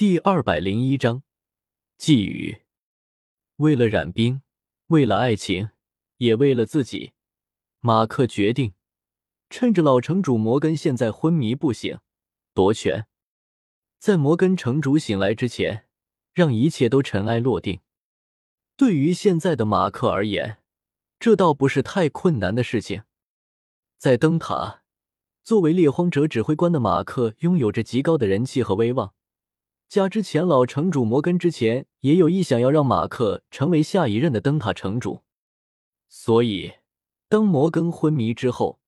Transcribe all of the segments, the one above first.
第二百零一章寄语。为了冉冰，为了爱情，也为了自己，马克决定趁着老城主摩根现在昏迷不醒，夺权。在摩根城主醒来之前，让一切都尘埃落定。对于现在的马克而言，这倒不是太困难的事情。在灯塔，作为猎荒者指挥官的马克拥有着极高的人气和威望。加之前老城主摩根之前也有意想要让马克成为下一任的灯塔城主，所以当摩根昏迷之后，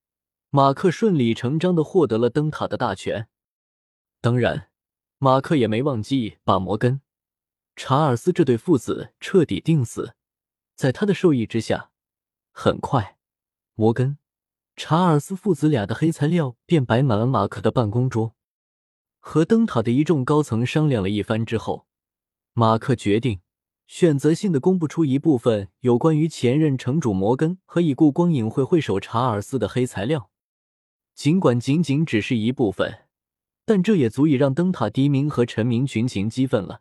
马克顺理成章的获得了灯塔的大权。当然，马克也没忘记把摩根、查尔斯这对父子彻底钉死。在他的授意之下，很快，摩根、查尔斯父子俩的黑材料便摆满了马克的办公桌。和灯塔的一众高层商量了一番之后，马克决定选择性的公布出一部分有关于前任城主摩根和已故光影会会首查尔斯的黑材料。尽管仅仅只是一部分，但这也足以让灯塔低民和臣民群情激愤了。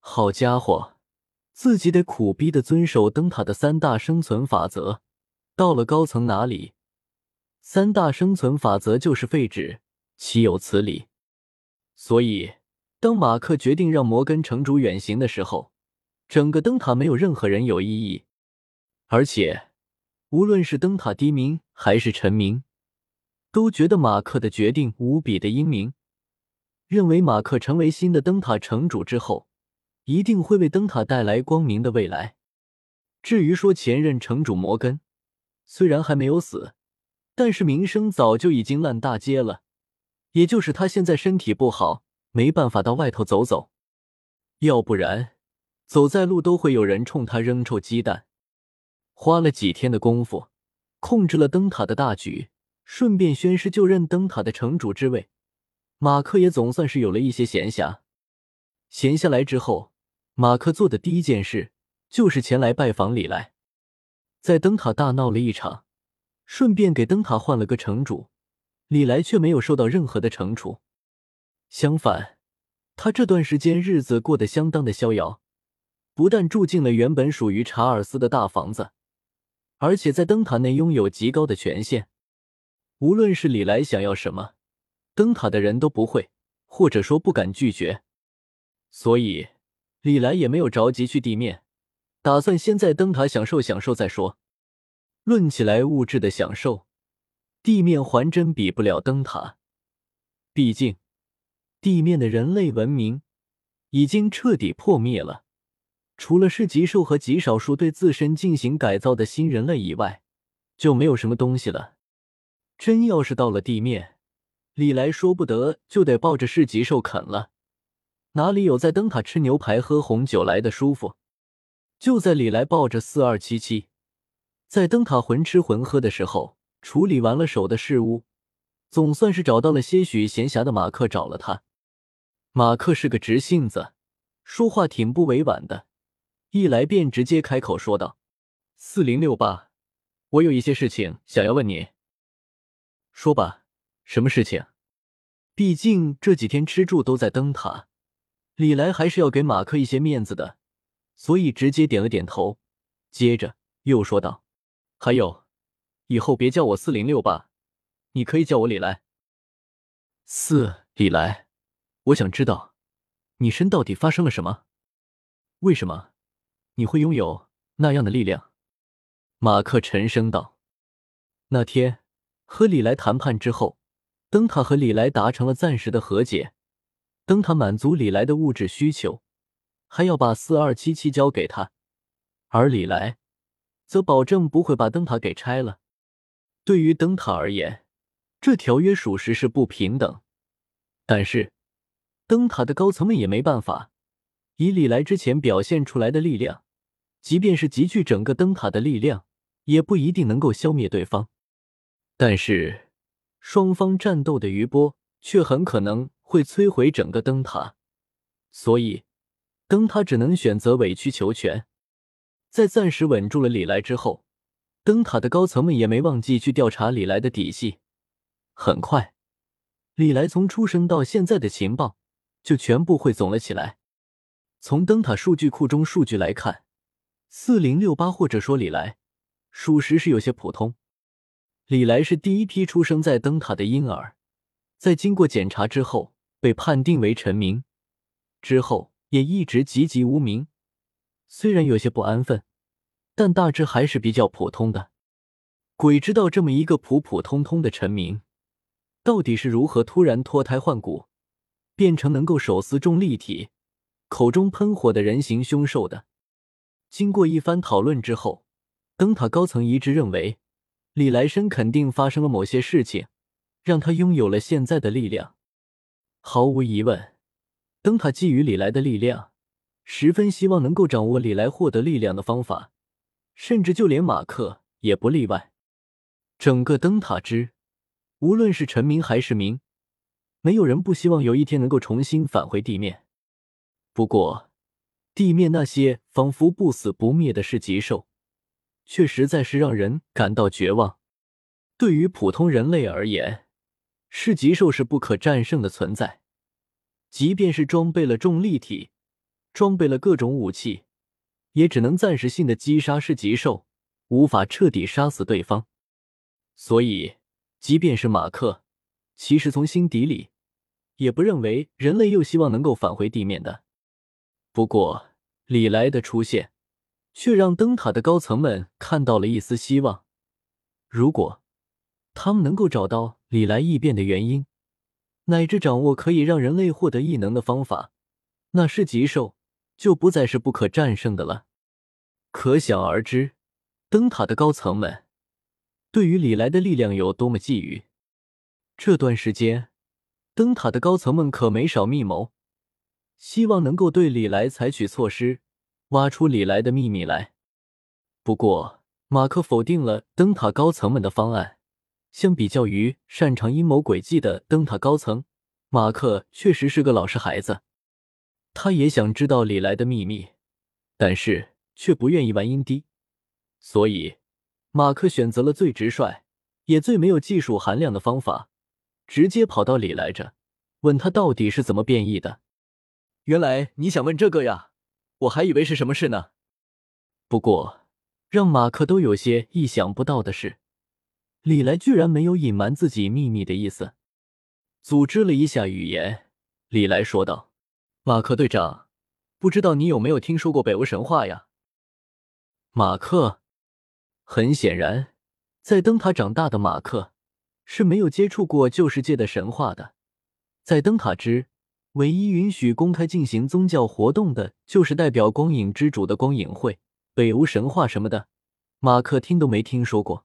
好家伙，自己得苦逼的遵守灯塔的三大生存法则，到了高层哪里，三大生存法则就是废纸，岂有此理！所以，当马克决定让摩根城主远行的时候，整个灯塔没有任何人有异议。而且，无论是灯塔低民还是臣民，都觉得马克的决定无比的英明，认为马克成为新的灯塔城主之后，一定会为灯塔带来光明的未来。至于说前任城主摩根，虽然还没有死，但是名声早就已经烂大街了。也就是他现在身体不好，没办法到外头走走，要不然走在路都会有人冲他扔臭鸡蛋。花了几天的功夫，控制了灯塔的大局，顺便宣誓就任灯塔的城主之位。马克也总算是有了一些闲暇。闲下来之后，马克做的第一件事就是前来拜访李来，在灯塔大闹了一场，顺便给灯塔换了个城主。李来却没有受到任何的惩处，相反，他这段时间日子过得相当的逍遥，不但住进了原本属于查尔斯的大房子，而且在灯塔内拥有极高的权限。无论是李来想要什么，灯塔的人都不会，或者说不敢拒绝。所以，李来也没有着急去地面，打算先在灯塔享受享受再说。论起来物质的享受。地面还真比不了灯塔，毕竟地面的人类文明已经彻底破灭了，除了是极兽和极少数对自身进行改造的新人类以外，就没有什么东西了。真要是到了地面，李来说不得就得抱着是极兽啃了，哪里有在灯塔吃牛排喝红酒来的舒服？就在李来抱着四二七七在灯塔混吃混喝的时候。处理完了手的事物，总算是找到了些许闲暇的马克找了他。马克是个直性子，说话挺不委婉的，一来便直接开口说道：“四零六八，我有一些事情想要问你。说吧，什么事情？毕竟这几天吃住都在灯塔，李来还是要给马克一些面子的，所以直接点了点头，接着又说道：还有。”以后别叫我四零六八，你可以叫我李来。四李来，我想知道你身到底发生了什么？为什么你会拥有那样的力量？马克沉声道：“那天和李来谈判之后，灯塔和李来达成了暂时的和解。灯塔满足李来的物质需求，还要把四二七七交给他，而李来则保证不会把灯塔给拆了。”对于灯塔而言，这条约属实是不平等，但是灯塔的高层们也没办法。以李来之前表现出来的力量，即便是集聚整个灯塔的力量，也不一定能够消灭对方。但是双方战斗的余波却很可能会摧毁整个灯塔，所以灯塔只能选择委曲求全。在暂时稳住了李来之后。灯塔的高层们也没忘记去调查李来的底细。很快，李来从出生到现在的情报就全部汇总了起来。从灯塔数据库中数据来看，四零六八或者说李来，属实是有些普通。李来是第一批出生在灯塔的婴儿，在经过检查之后被判定为臣民，之后也一直籍籍无名。虽然有些不安分，但大致还是比较普通的。鬼知道这么一个普普通通的臣民，到底是如何突然脱胎换骨，变成能够手撕重力体、口中喷火的人形凶兽的。经过一番讨论之后，灯塔高层一致认为。李来生肯定发生了某些事情，让他拥有了现在的力量。毫无疑问，灯塔觊觎李来的力量，十分希望能够掌握李来获得力量的方法，甚至就连马克也不例外。整个灯塔之，无论是臣民还是民，没有人不希望有一天能够重新返回地面。不过，地面那些仿佛不死不灭的噬极兽。却实在是让人感到绝望。对于普通人类而言，噬极兽是不可战胜的存在。即便是装备了重力体，装备了各种武器，也只能暂时性的击杀噬极兽，无法彻底杀死对方。所以，即便是马克，其实从心底里也不认为人类又希望能够返回地面的。不过，李来的出现。却让灯塔的高层们看到了一丝希望。如果他们能够找到李来异变的原因，乃至掌握可以让人类获得异能的方法，那是极兽就不再是不可战胜的了。可想而知，灯塔的高层们对于李来的力量有多么觊觎。这段时间，灯塔的高层们可没少密谋，希望能够对李来采取措施。挖出李来的秘密来。不过，马克否定了灯塔高层们的方案。相比较于擅长阴谋诡计的灯塔高层，马克确实是个老实孩子。他也想知道李来的秘密，但是却不愿意玩阴滴。所以，马克选择了最直率也最没有技术含量的方法，直接跑到李来这，问他到底是怎么变异的。原来你想问这个呀？我还以为是什么事呢。不过，让马克都有些意想不到的是，李来居然没有隐瞒自己秘密的意思。组织了一下语言，李来说道：“马克队长，不知道你有没有听说过北欧神话呀？”马克，很显然，在灯塔长大的马克是没有接触过旧世界的神话的。在灯塔之。唯一允许公开进行宗教活动的，就是代表光影之主的光影会。北欧神话什么的，马克听都没听说过。